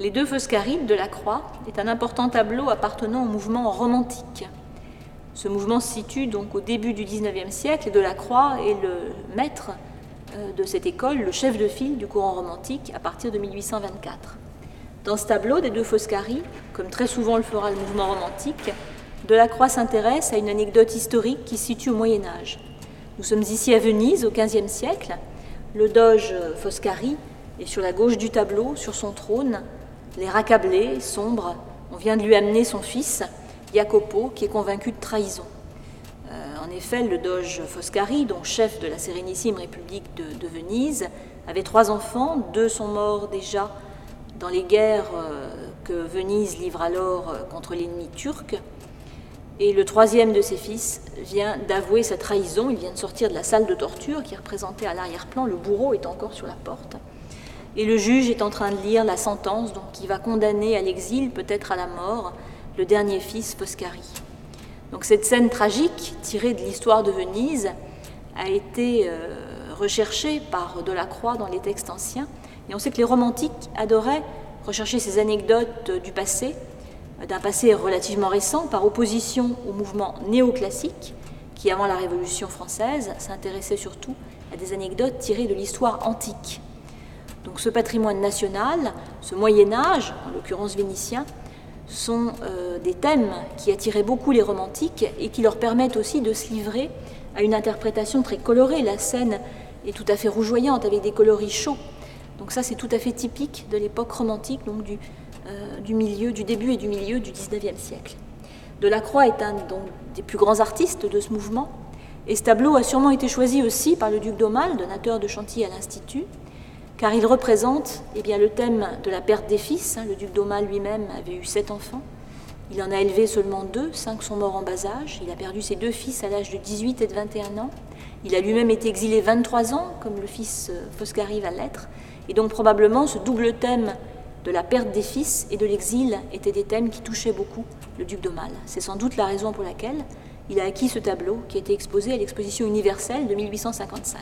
Les deux Foscarides de la Croix est un important tableau appartenant au mouvement romantique. Ce mouvement se situe donc au début du XIXe siècle et de la Croix est le maître euh, de cette école, le chef de file du courant romantique à partir de 1824. Dans ce tableau des deux Foscari, comme très souvent le fera le mouvement romantique, Delacroix s'intéresse à une anecdote historique qui se situe au Moyen Âge. Nous sommes ici à Venise au XVe siècle. Le doge Foscari est sur la gauche du tableau, sur son trône, les raccablé, sombre, on vient de lui amener son fils, Jacopo, qui est convaincu de trahison. Euh, en effet, le doge Foscari, dont chef de la Sérénissime République de, Venise, avait trois enfants, deux sont morts déjà dans les guerres euh, que Venise livre alors euh, contre l'ennemi turc. Et le troisième de ses fils vient d'avouer sa trahison, il vient de sortir de la salle de torture qui est représentée à l'arrière-plan, le bourreau est encore sur la porte. Et le juge est en train de lire la sentence donc, qui va condamner à l'exil, peut-être à la mort, le dernier fils Foscari. Donc cette scène tragique, tirée de l'histoire de Venise, a été euh, recherchée par Delacroix dans les textes anciens. Et on sait que les romantiques adoraient rechercher ces anecdotes du passé, d'un passé relativement récent, par opposition au mouvement néoclassique, qui avant la Révolution française s'intéressait surtout à des anecdotes tirées de l'histoire antique. Donc ce patrimoine national, ce Moyen Âge, en l'occurrence vénitien, sont euh, des thèmes qui attiraient beaucoup les romantiques et qui leur permettent aussi de se livrer à une interprétation très colorée. La scène est tout à fait rougeoyante avec des coloris chauds. Donc ça c'est tout à fait typique de l'époque romantique, donc du, euh, milieu, du début et du milieu du XIXe siècle. Delacroix est un des plus grands artistes de ce mouvement, et ce tableau a sûrement été choisi aussi par le duc d'Aumale, donateur de Chantilly à l'Institut, car il représente eh bien, le thème de la perte des fils. Hein. Le duc d'Aumale lui-même avait eu sept enfants. Il en a élevé seulement deux, cinq sont morts en bas âge. Il a perdu ses deux fils à l'âge de 18 et de 21 ans. Il a lui-même été exilé 23 ans, comme le fils euh, Foscari va l'être. Et donc probablement ce double thème de la perte des fils et de l'exil étaient des thèmes qui touchaient beaucoup le duc d'Aumale. C'est sans doute la raison pour laquelle il a acquis ce tableau qui a été exposé à l'exposition universelle de 1855,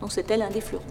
dont c'était l'un des fleurons.